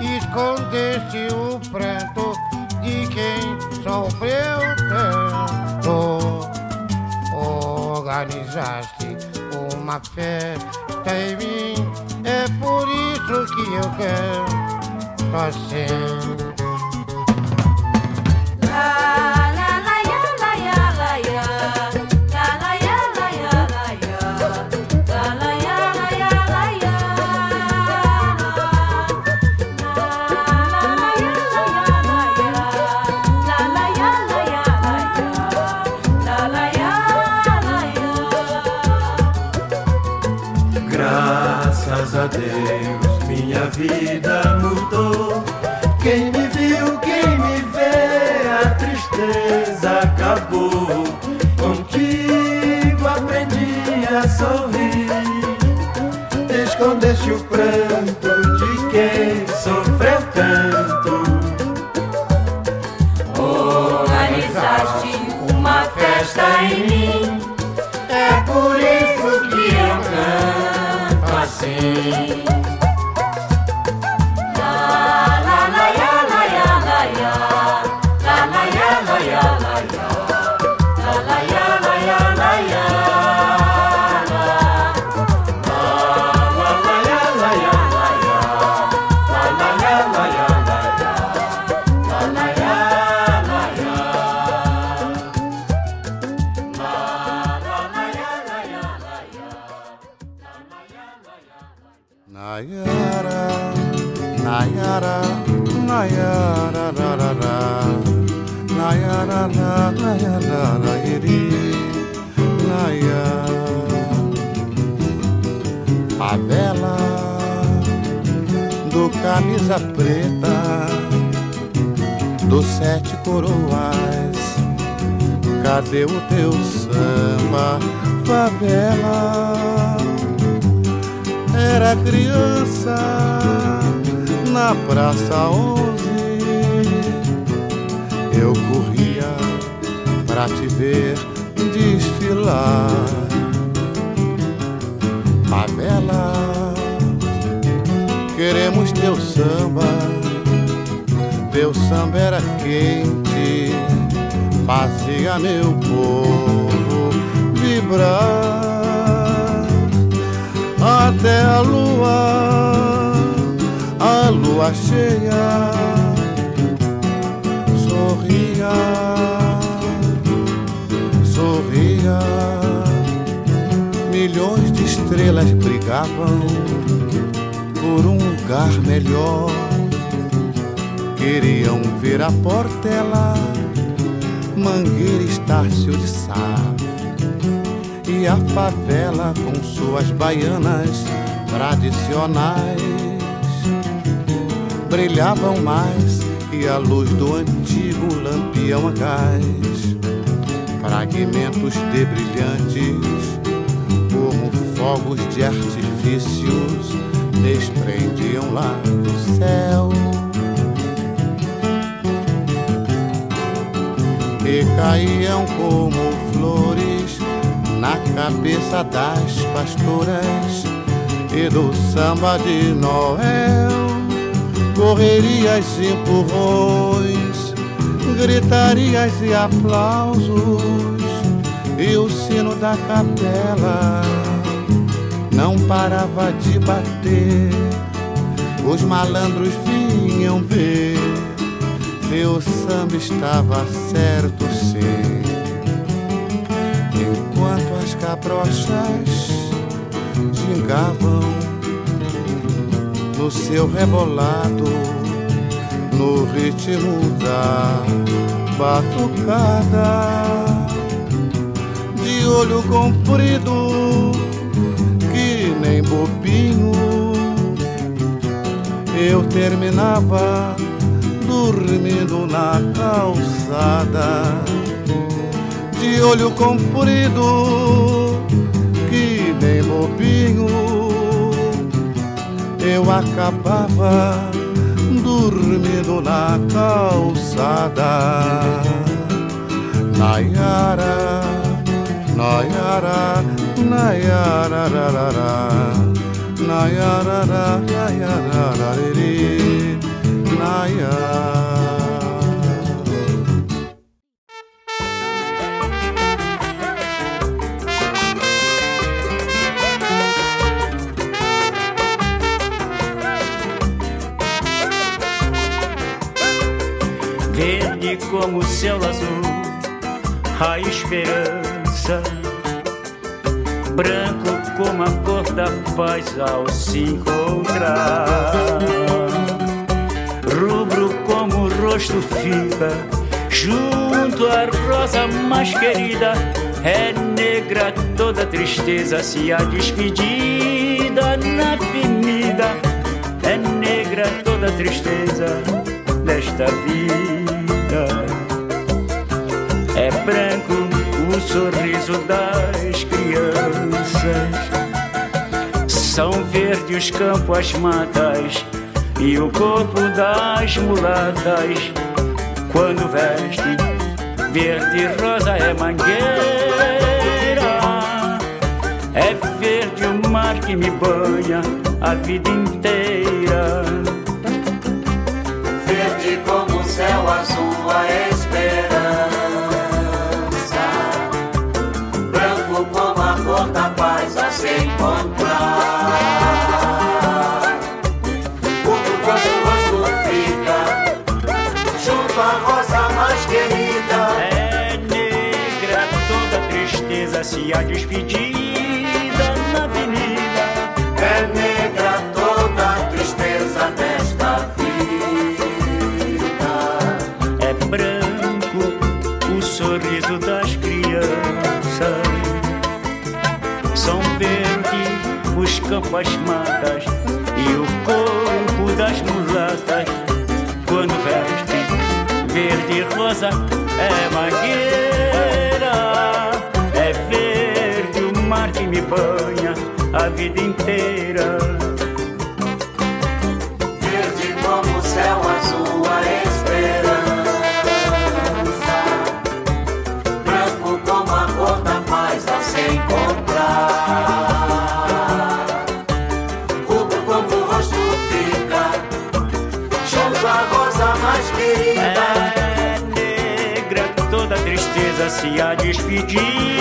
escondeste o pranto de quem sofreu tanto. Organizaste uma festa em mim, é por isso que eu canto assim. Graças be Praça Onze. Eu corria pra te ver desfilar. Favela, queremos teu samba. Teu samba era quente, fazia meu povo vibrar até a lua, lua cheia, sorria, sorria. Milhões de estrelas brigavam por um lugar melhor. Queriam ver a Portela, Mangueira, Estácio de Sá e a favela com suas baianas tradicionais brilhavam mais que a luz do antigo lampião a gás. Fragmentos de brilhantes, como fogos de artifícios, desprendiam lá do céu. E caíam como flores na cabeça das pastoras e do samba de Noel. Correrias e empurrões, gritarias e aplausos, e o sino da capela não parava de bater. Os malandros vinham ver se o samba estava certo sim enquanto as cabrochas gingavam no seu rebolado, no ritmo da batucada, de olho comprido, que nem bobinho, eu terminava dormindo na calçada, de olho comprido, que nem bobinho eu acabava dormindo na calçada. Nayara, Nayara, Nayara, Nayara, Nayara, Nayara. Verde como o céu azul, a esperança. Branco como a cor da paz ao se encontrar. Rubro como o rosto fica, junto à rosa mais querida. É negra toda tristeza, se a despedida na avenida. É negra toda tristeza desta vida. O sorriso das crianças. São verdes os campos, as matas e o corpo das mulatas. Quando veste verde e rosa é mangueira. É verde o mar que me banha a vida inteira verde como o céu azul a esperança, se a despedida na avenida. É negra toda a tristeza desta vida. É branco o sorriso das crianças. São verdes os campos, as matas e o corpo das mulatas. Quando veste verde e rosa é mangueira. Banha a vida inteira. Verde como o céu azul a esperança. Branco como a cor da paz a se encontrar Rubro como o rosto fica. Junto à rosa mais querida. É negra toda tristeza se a despedida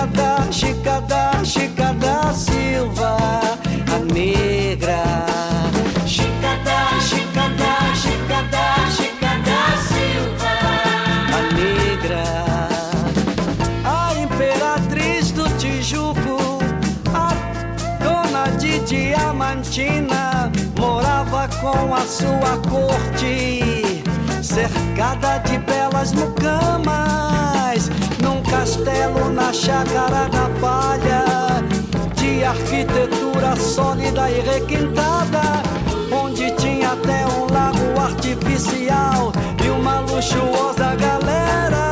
Chicada, chicada, Chica da, Silva, a negra. Chicada, chicada, chicada, chicada da Silva, a negra. A imperatriz do Tijuco, a dona de Diamantina, morava com a sua corte cercada de belas mucamas, num castelo na chácara da palha, de arquitetura sólida e requintada, onde tinha até um lago artificial e uma luxuosa galera.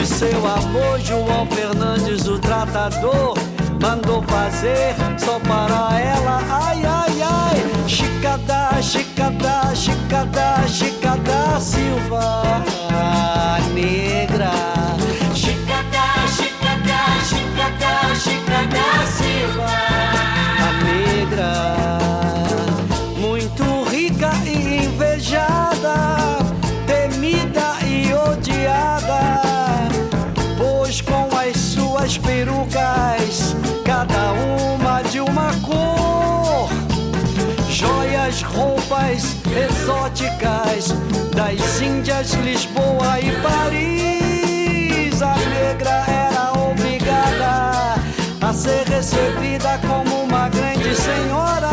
E seu avô João Fernandes, o tratador, mandou fazer para ela. Ai, ai, ai, chicada, chicada, chicada, chicada Silva Negra. Chicada, chicada, chicada, chicada Silva exóticas das Índias, Lisboa e Paris, a negra era obrigada a ser recebida como uma grande senhora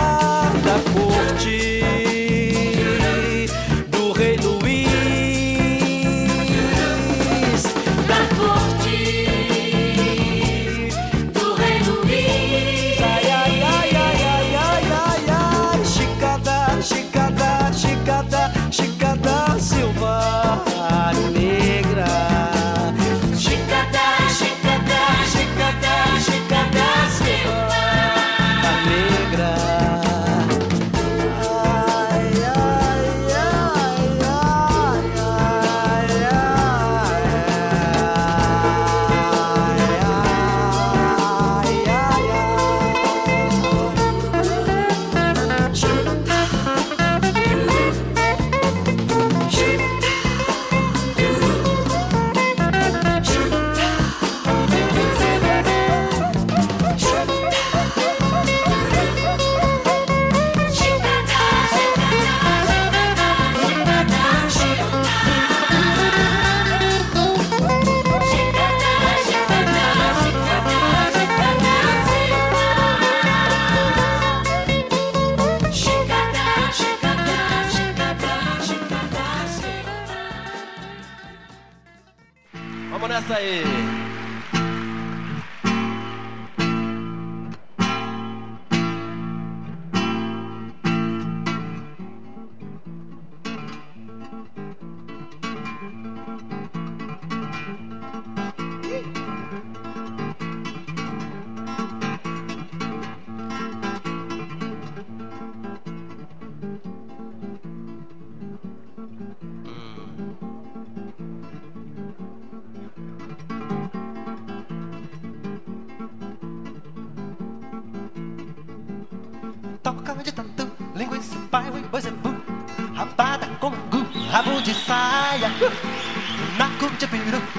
い。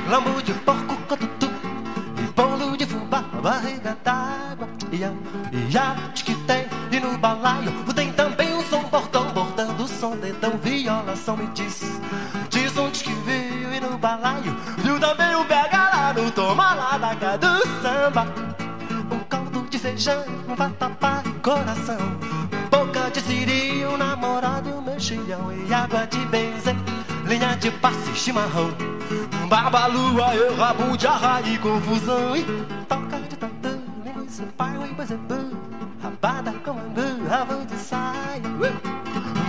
Lambu de porco, cotutu E bolo de fubá, barriga d'água Ia, ia, que tem, e no balaio Tem também o som bordão, bordando o som Dedão, violação, me diz Diz onde que veio e no balaio Viu também o pega lá no toma lá da do samba um caldo de feijão, um vatapá e coração. Boca de siri, um namorado e um mexilhão. E água de benzen, linha de passe, chimarrão. Babalua, eu rabo de arra e confusão. E toca de tantã, linguiça, pai, oi, bazebu. Rabada com angu, rabo de saia.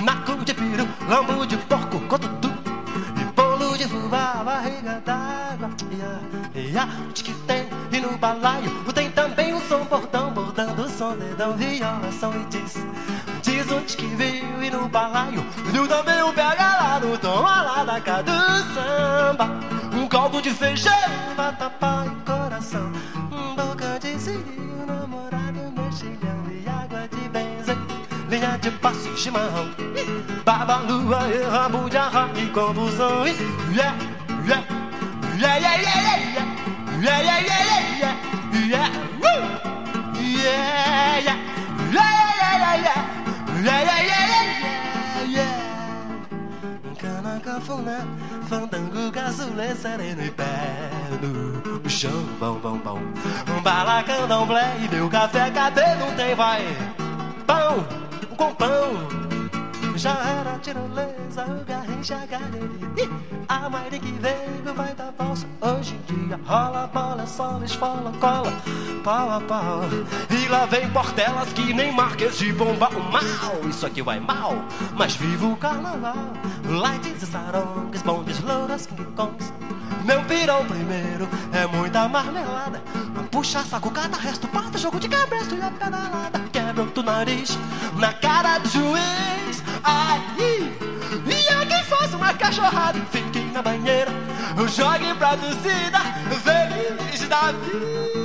Naco de peru, lambu de porco, cotutu. E bolo de fubá, barriga d'água. Ia, ia, que tem, e no balaio tem também um som bordão, bordando o som, dedão, violação e diz. Diz onde que veio e no balaio viu também um pega lá no tom lá da cá do samba. Um caldo de feijão, vatapá e coração. Um boca de siri, um namorado, um mexilhão e água de benzen. Linha de passe, chimarrão. Babalua e rabo de arra e confusão. E yeah, yeah, yeah, yeah, yeah, yeah. Yeah! Yeah, yeah, yeah, yeah, yeah, yeah, yeah, yeah, yeah, yeah, yeah. Yeah, yeah, yeah, yeah, yeah. Canaca, fulé, fandango, casulé, sereno e pé no chão, bom, bom, bom. Um balacandão, blé, e deu café, cadê? Não tem, vai. Pão, com pão. Já era tirolesa, o garrincha galheria. A Maria que veio vai dar valsa hoje em dia. Rola, bola, sola, esfola, cola, pau a pau. E lá vem portelas que nem marques de bomba. O mal, isso aqui vai mal. Mas viva o carnaval. Lights e sarongs, bondes, louras, king kongs. Meu pirão primeiro é muita marmelada. Puxa saco, cata, resto, pata, jogo de cabresto e a pedalada. Quebra o nariz na cara do juiz. Ai, e é quem faz uma cachorrada. Fique na banheira, jogue pra torcida, feliz da vida.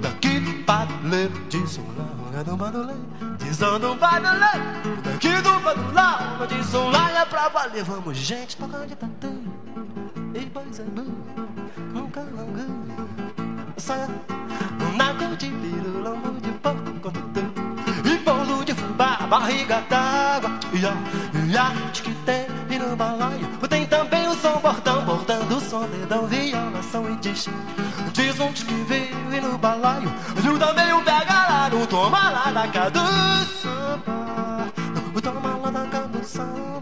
Daqui do paduleiro, diz um lá, é do paduleiro, diz um do paduleiro. Daqui do paduleiro, diz um lá, é pra valer. Vamos, gente, tocando tatu. E pois é, nunca longa. Saia, de piru, lombo de porco, com tutu. E bolo de fubá, barriga d'água. Ia, ia, tiquite, e no balaio. Tem também o som bordão, bordando o som, dedão, violação e diz. Diz um que veio e no balaio. Viu também o pega lá, no toma lá da. O toma lá da cá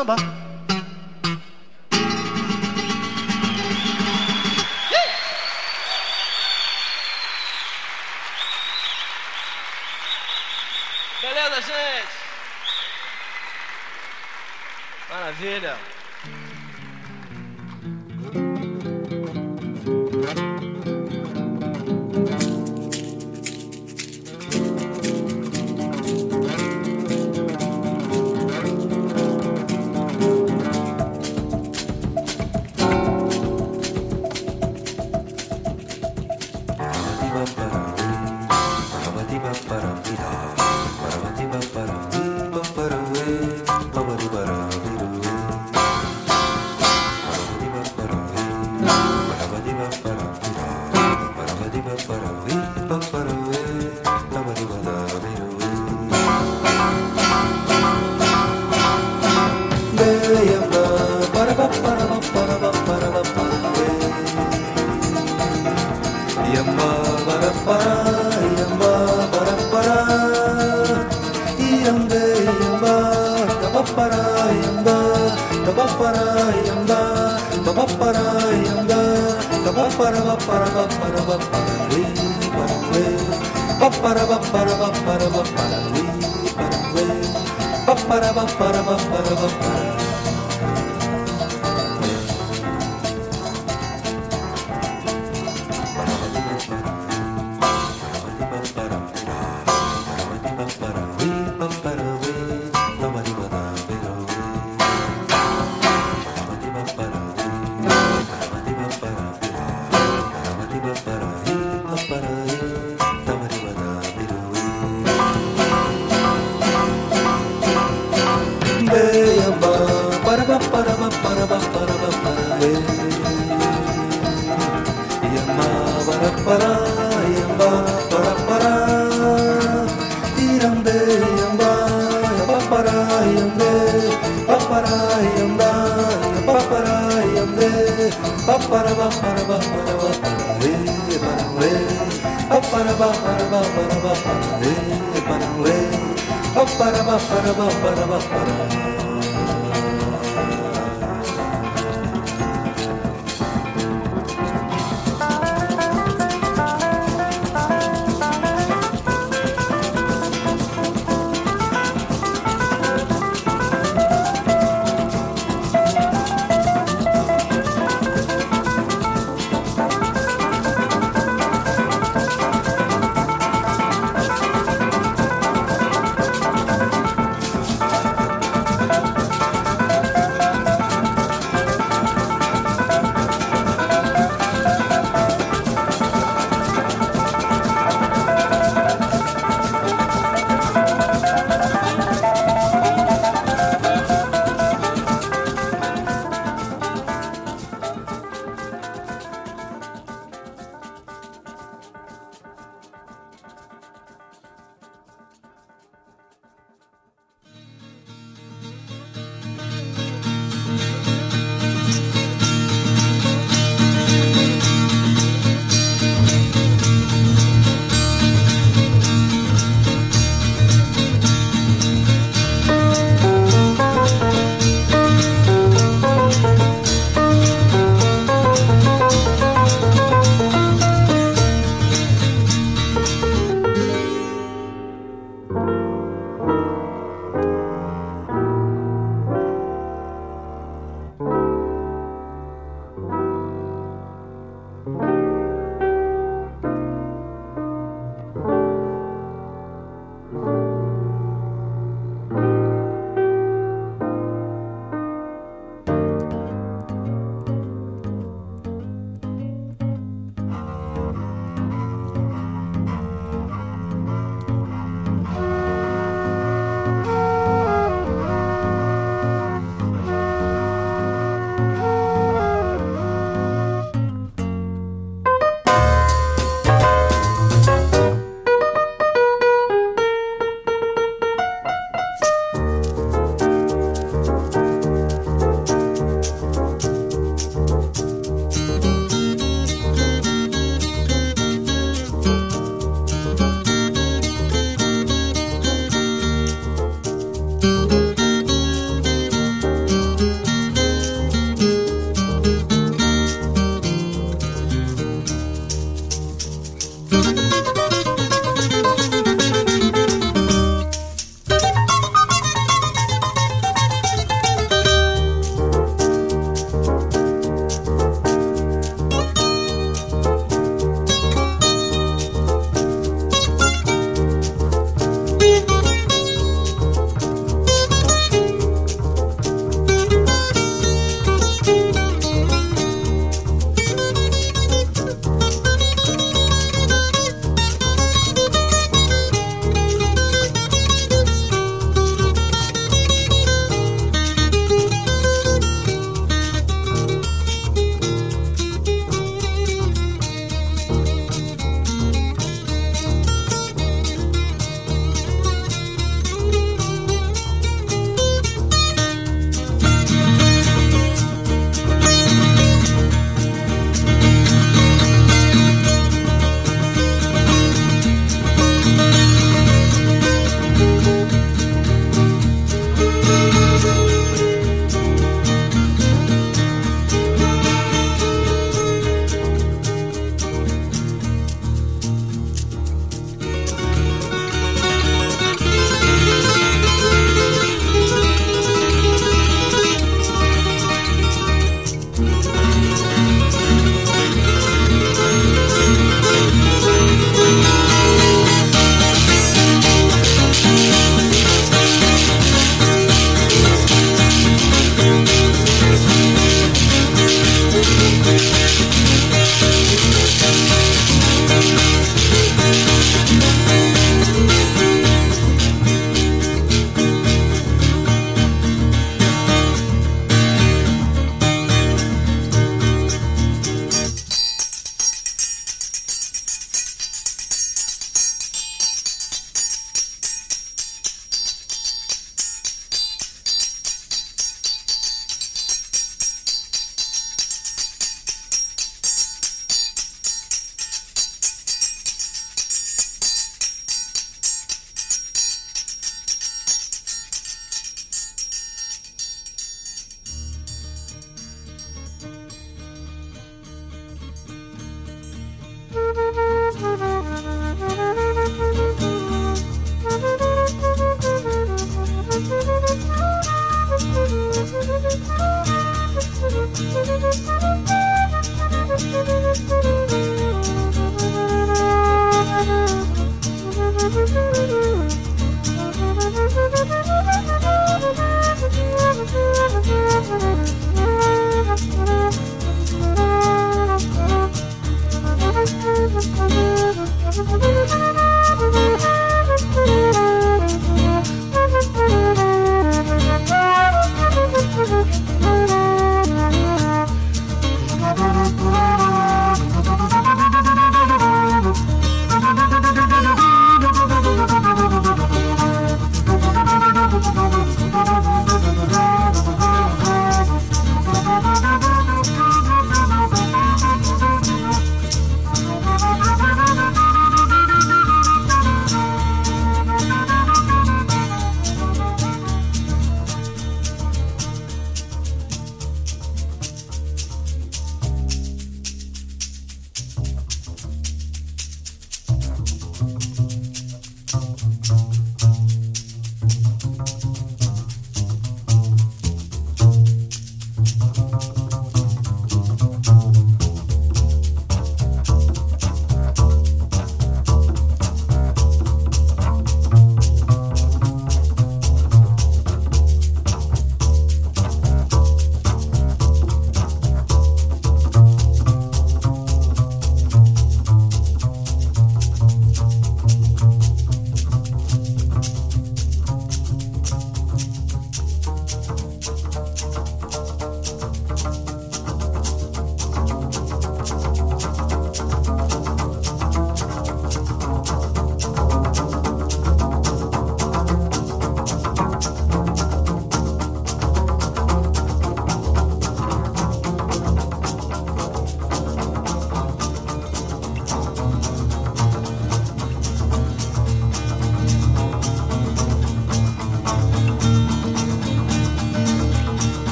samba.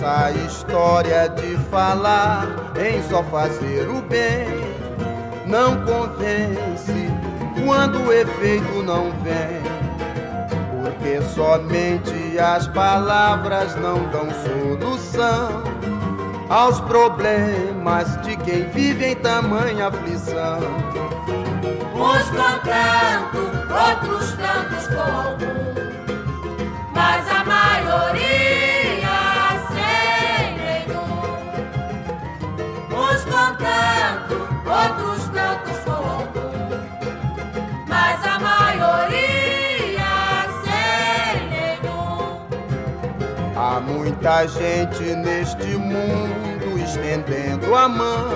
Essa história de falar em só fazer o bem não convence quando o efeito não vem. Porque somente as palavras não dão solução aos problemas de quem vive em tamanha aflição. Uns com outros tantos com algum. Mas a muita gente neste mundo estendendo a mão,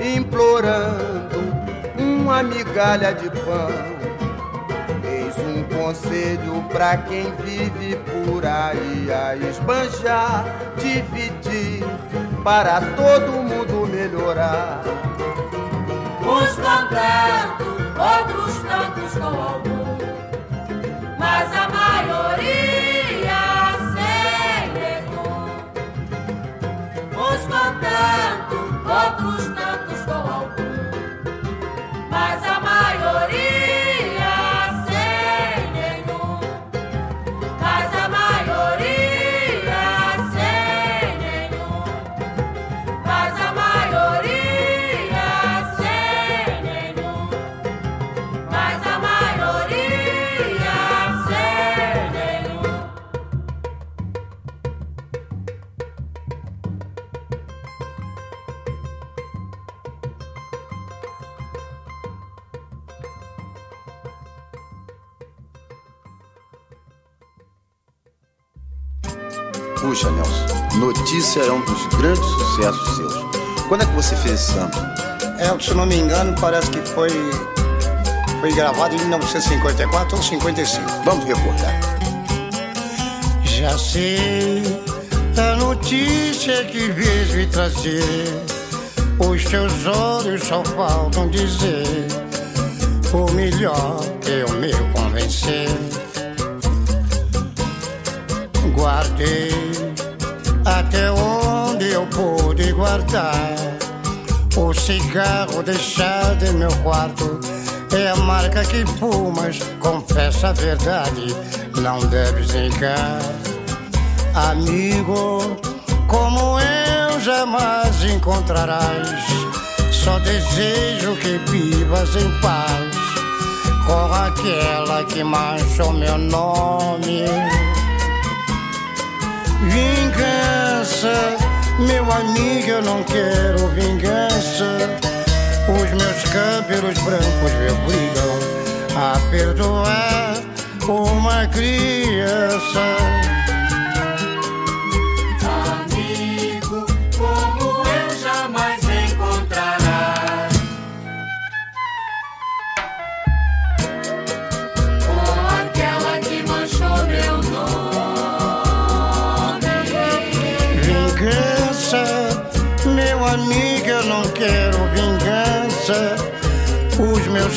implorando uma migalha de pão. Eis um conselho pra quem vive por aí a esbanjar, dividir para todo mundo melhorar. Uns com tanto, outros tantos com algum. Mas a maioria tanto, outros É um dos grandes sucessos seus. Quando é que você fez esse samba? É, se não me engano, parece que foi, foi gravado em 1954 ou 55. Vamos recordar. Já sei a notícia que vejo e trazer. Os teus olhos só faltam dizer o melhor que eu me convencer. Guardei onde eu pude guardar. O cigarro deixado em meu quarto é a marca que fumas. Confessa a verdade, não deves negar. Amigo, como eu jamais encontrarás. Só desejo que vivas em paz com aquela que manchou meu nome. Meu amigo, eu não quero vingança. Os meus cabelos brancos me obrigam a perdoar uma criança.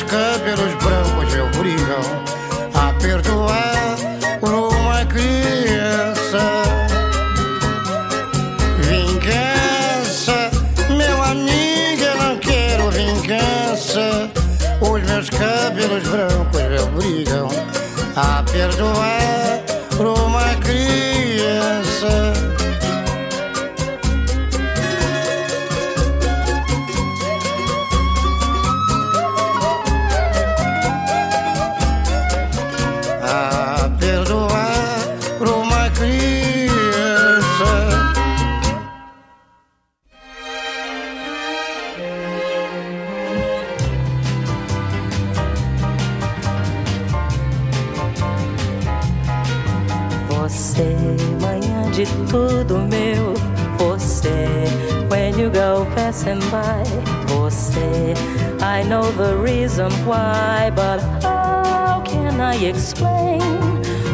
Meus cabelos brancos me obrigam a perdoar uma criança. Vingança, meu amigo, eu não quero vingança. Os meus cabelos brancos me obrigam a perdoar passing by. Você, I know the reason why, but how can I explain?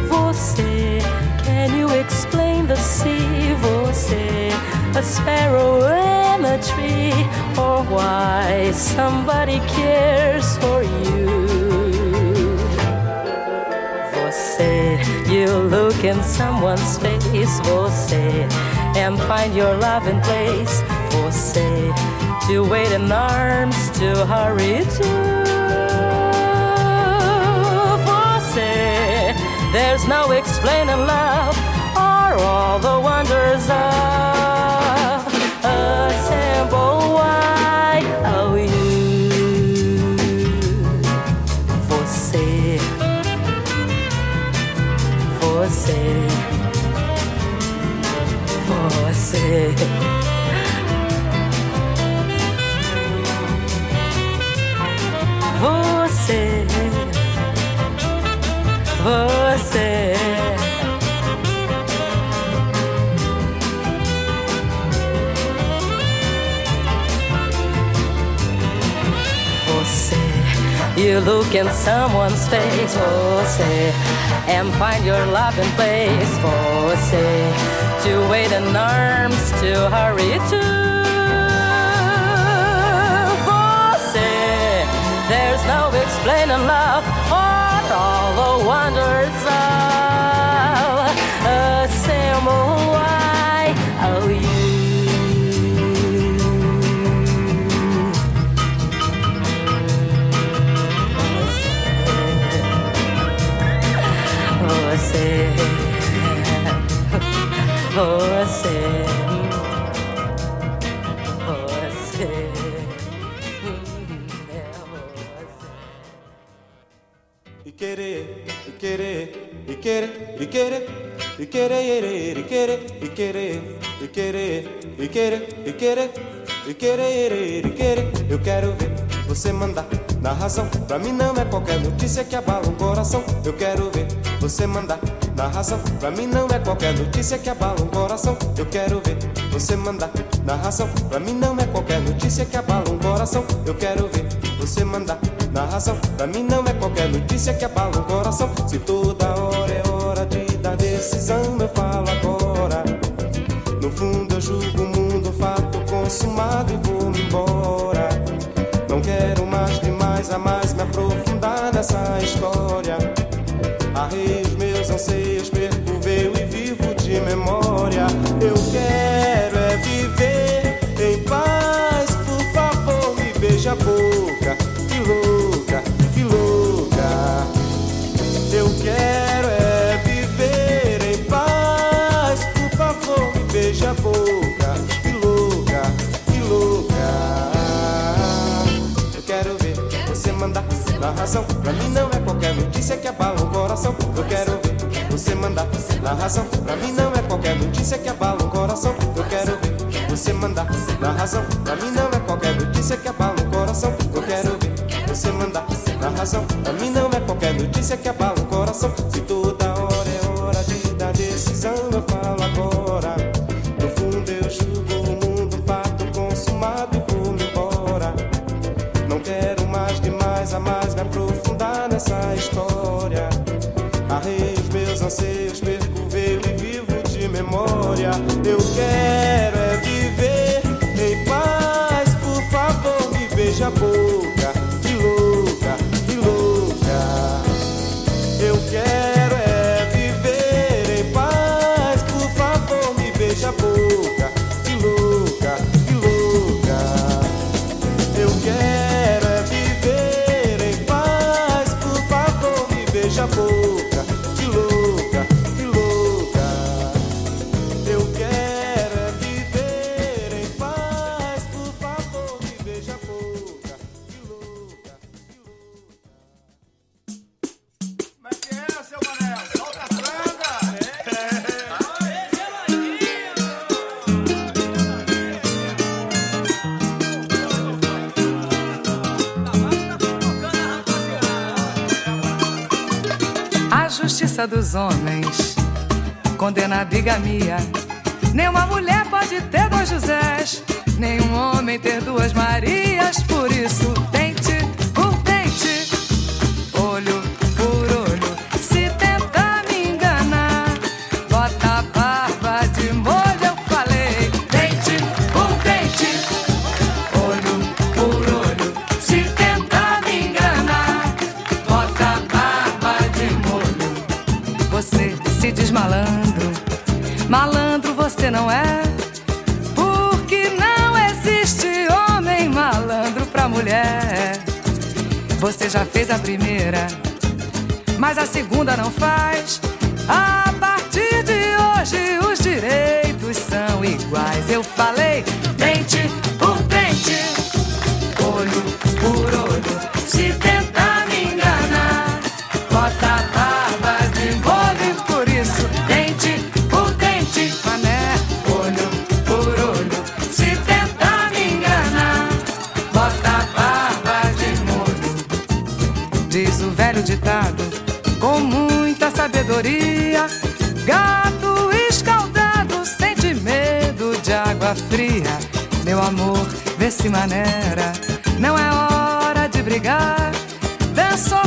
Você, can you explain the sea? Você, a sparrow in a tree, or why somebody cares for you? Você, you look in someone's face, você, and find your love in você, to wait in arms, to hurry to. Você, there's no explaining love, or all the wonders of a simple why. Oh, you, você você, você. You look in someone's face, você, and find your love in place, você, to wait in arms, to hurry to. Você, there's no explaining love or all the wonders of e querer, e querer, e querer, e querer, e querer, e querer. Eu quero ver você mandar na razão. Pra mim não é qualquer notícia que abala um coração. Eu quero ver você mandar na razão. Pra mim não é qualquer notícia que abala um coração. Eu quero ver você mandar na razão. Pra mim não é qualquer notícia que abala um coração. Eu quero ver você mandar na razão. Pra mim não é qualquer notícia que abala um coração. Se toda hora é hora de dar decisão, eu falo agora. No fundo eu julgo o mundo, fato consumado e vou-me embora. Não quero mais demais a mais me aprofundar nessa história. Arrei os meus anseios, perco o véu e vivo de memória. Eu quero é viver em paz, por favor, me beija a. razão. Pra mim não é qualquer notícia que abala o coração. Eu quero ver você mandar na razão. Pra mim não é qualquer notícia que abala o coração. Eu quero ver você mandar na razão. Pra mim não é qualquer notícia que abala o coração. Eu quero ver você mandar na razão. Pra mim não é qualquer notícia que abala o coração. Se toda hora é meus justiça dos homens condena a bigamia. Nenhuma mulher pode ter dois Josés, nenhum homem ter duas Marias. Por isso, primeira, mas a segunda não faz. velho ditado com muita sabedoria. Gato escaldado sente medo de água fria. Meu amor, vê se maneira, não é hora de brigar. Dançou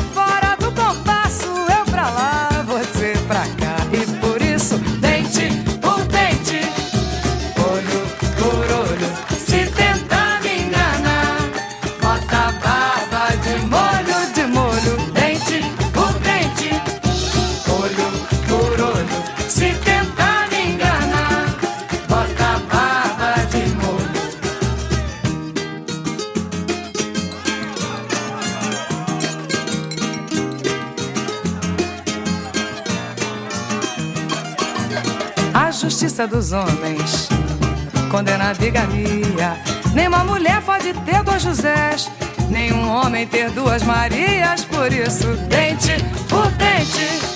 dos homens condena a bigamia. Nenhuma mulher pode ter dois Josés, nenhum homem ter duas Marias. Por isso, dente por dente.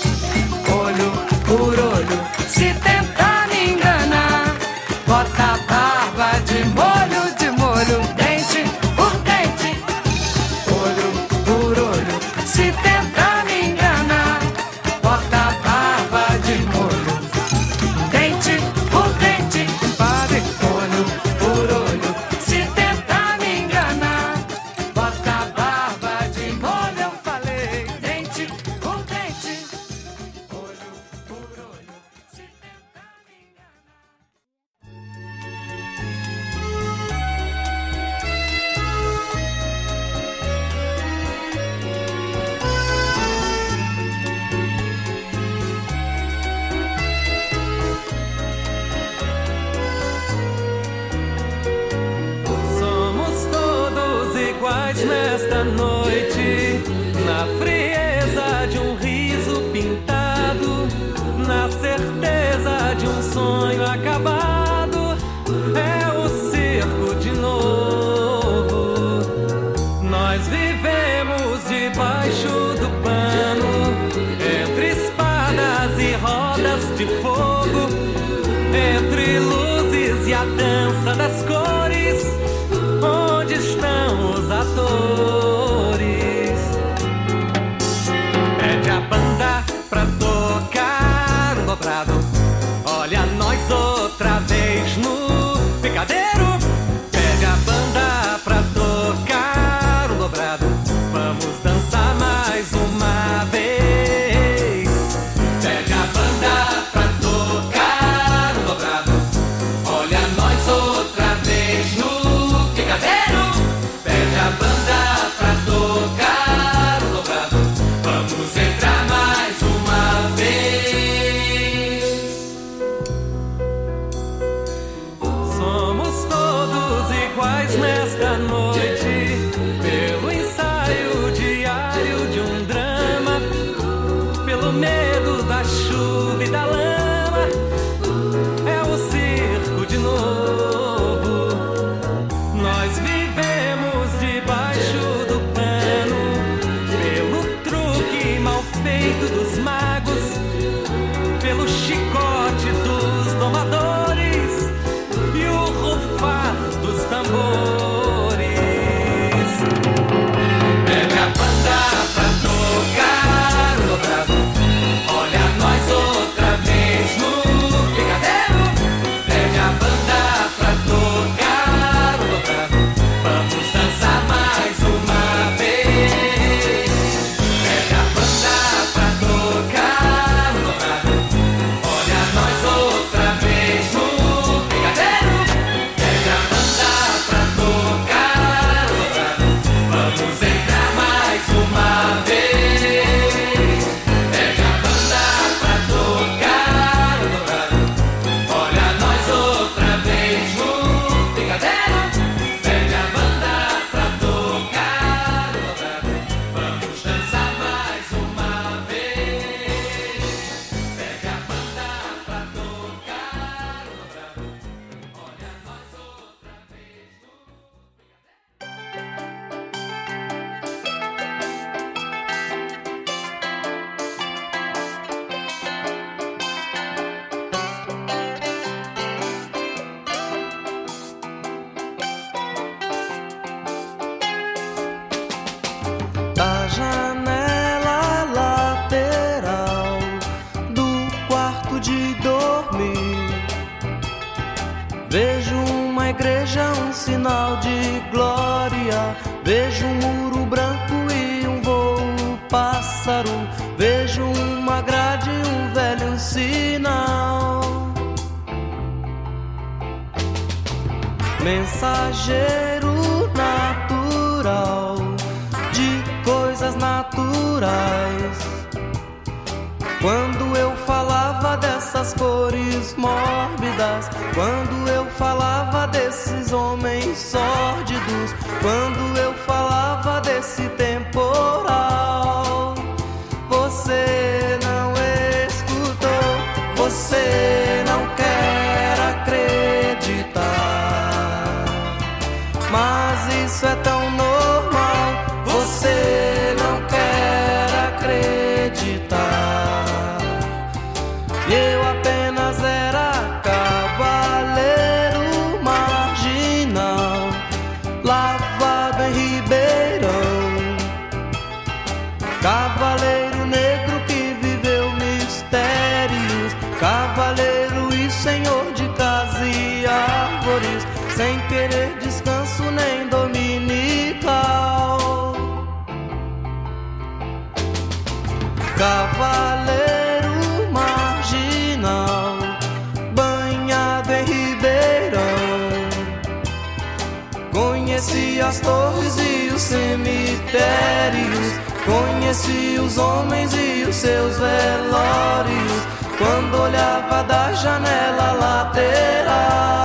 as torres e os cemitérios. Conheci os homens e os seus velórios. Quando olhava da janela lateral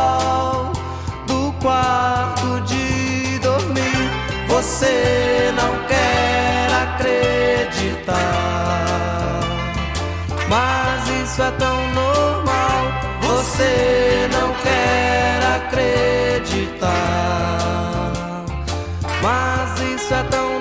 do quarto de dormir, você não quer acreditar. Mas isso é tão normal, você não quer acreditar. सदौ